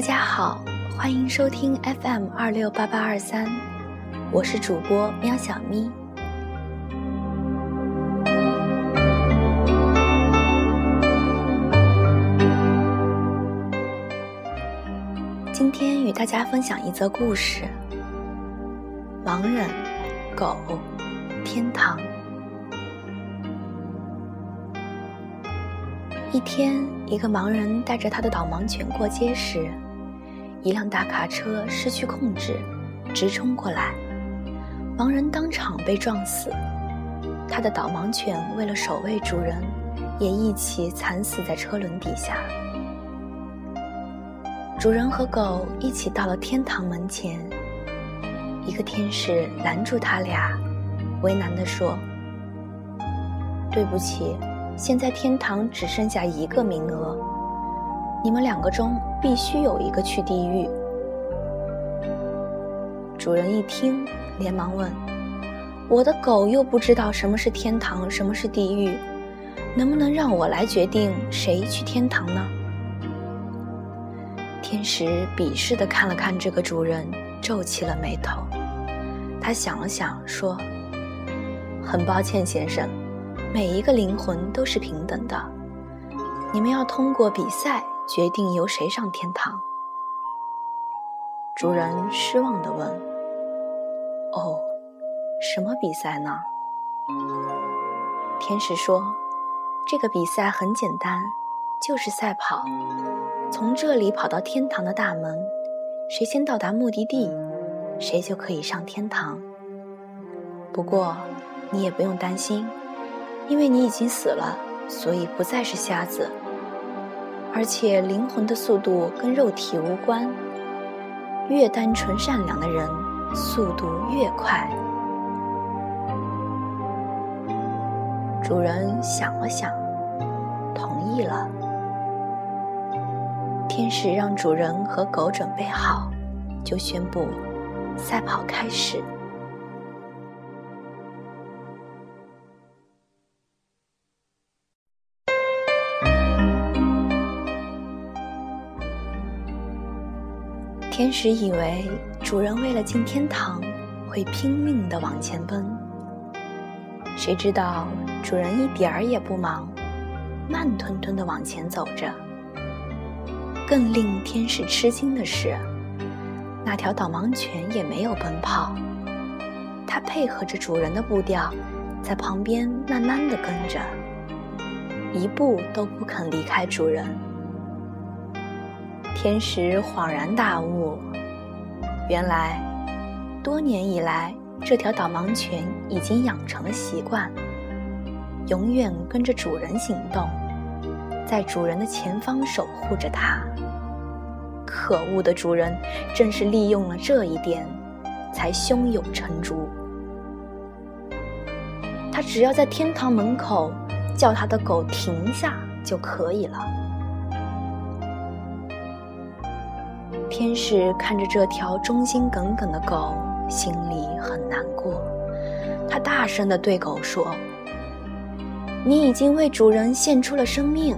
大家好，欢迎收听 FM 二六八八二三，我是主播喵小咪。今天与大家分享一则故事：盲人、狗、天堂。一天，一个盲人带着他的导盲犬过街时，一辆大卡车失去控制，直冲过来，盲人当场被撞死。他的导盲犬为了守卫主人，也一起惨死在车轮底下。主人和狗一起到了天堂门前，一个天使拦住他俩，为难地说：“对不起。”现在天堂只剩下一个名额，你们两个中必须有一个去地狱。主人一听，连忙问：“我的狗又不知道什么是天堂，什么是地狱，能不能让我来决定谁去天堂呢？”天使鄙视的看了看这个主人，皱起了眉头。他想了想，说：“很抱歉，先生。”每一个灵魂都是平等的，你们要通过比赛决定由谁上天堂。主人失望地问：“哦，什么比赛呢？”天使说：“这个比赛很简单，就是赛跑，从这里跑到天堂的大门，谁先到达目的地，谁就可以上天堂。不过，你也不用担心。”因为你已经死了，所以不再是瞎子。而且灵魂的速度跟肉体无关，越单纯善良的人，速度越快。主人想了想，同意了。天使让主人和狗准备好，就宣布赛跑开始。天使以为主人为了进天堂会拼命地往前奔，谁知道主人一点儿也不忙，慢吞吞地往前走着。更令天使吃惊的是，那条导盲犬也没有奔跑，它配合着主人的步调，在旁边慢慢地跟着，一步都不肯离开主人。天使恍然大悟，原来多年以来，这条导盲犬已经养成了习惯，永远跟着主人行动，在主人的前方守护着它。可恶的主人，正是利用了这一点，才胸有成竹。他只要在天堂门口叫他的狗停下就可以了。天使看着这条忠心耿耿的狗，心里很难过。他大声地对狗说：“你已经为主人献出了生命，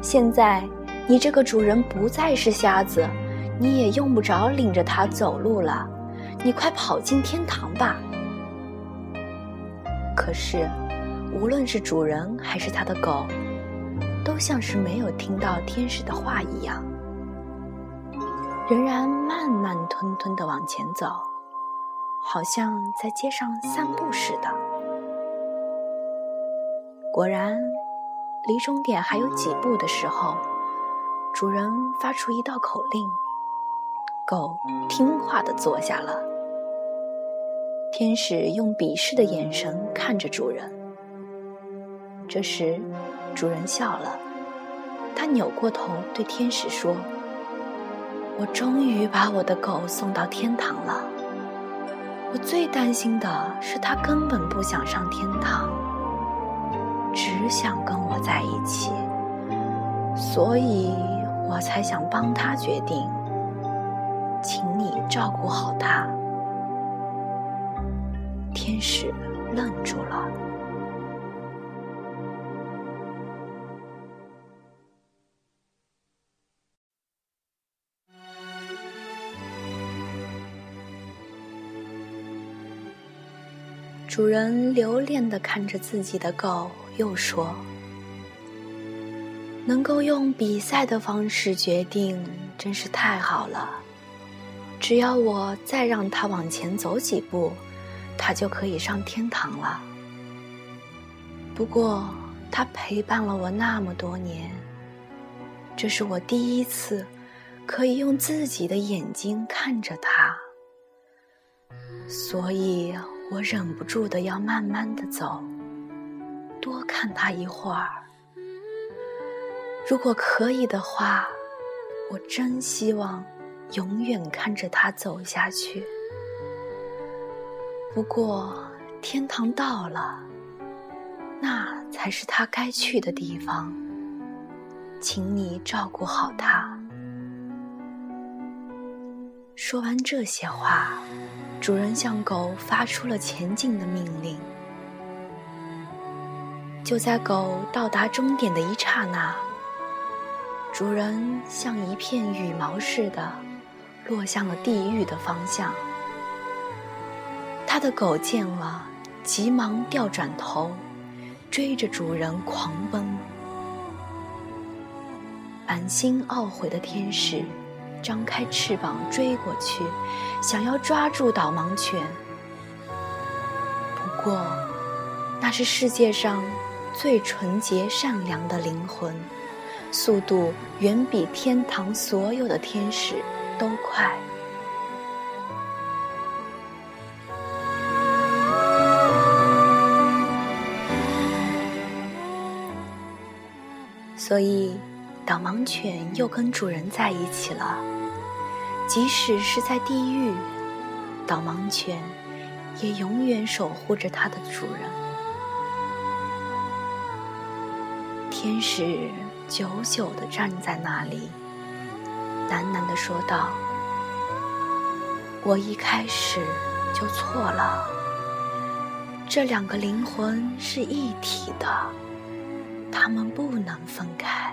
现在你这个主人不再是瞎子，你也用不着领着它走路了。你快跑进天堂吧！”可是，无论是主人还是他的狗，都像是没有听到天使的话一样。仍然慢慢吞吞地往前走，好像在街上散步似的。果然，离终点还有几步的时候，主人发出一道口令，狗听话地坐下了。天使用鄙视的眼神看着主人。这时，主人笑了，他扭过头对天使说。我终于把我的狗送到天堂了。我最担心的是，它根本不想上天堂，只想跟我在一起，所以我才想帮它决定。请你照顾好它。天使愣住了。主人留恋地看着自己的狗，又说：“能够用比赛的方式决定，真是太好了。只要我再让它往前走几步，它就可以上天堂了。不过，它陪伴了我那么多年，这是我第一次可以用自己的眼睛看着它，所以。”我忍不住的要慢慢的走，多看他一会儿。如果可以的话，我真希望永远看着他走下去。不过天堂到了，那才是他该去的地方。请你照顾好他。说完这些话。主人向狗发出了前进的命令。就在狗到达终点的一刹那，主人像一片羽毛似的落向了地狱的方向。他的狗见了，急忙调转头，追着主人狂奔。满心懊悔的天使。张开翅膀追过去，想要抓住导盲犬。不过，那是世界上最纯洁善良的灵魂，速度远比天堂所有的天使都快。所以。导盲犬又跟主人在一起了，即使是在地狱，导盲犬也永远守护着它的主人。天使久久地站在那里，喃喃地说道：“我一开始就错了，这两个灵魂是一体的，他们不能分开。”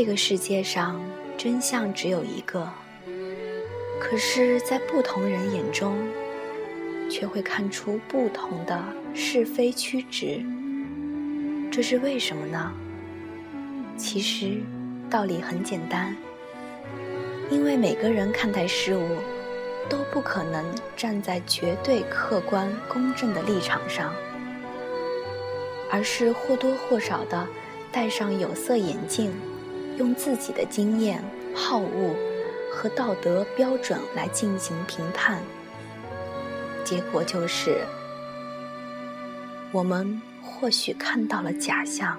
这个世界上真相只有一个，可是，在不同人眼中，却会看出不同的是非曲直。这是为什么呢？其实，道理很简单，因为每个人看待事物，都不可能站在绝对客观公正的立场上，而是或多或少的戴上有色眼镜。用自己的经验、好恶和道德标准来进行评判，结果就是，我们或许看到了假象。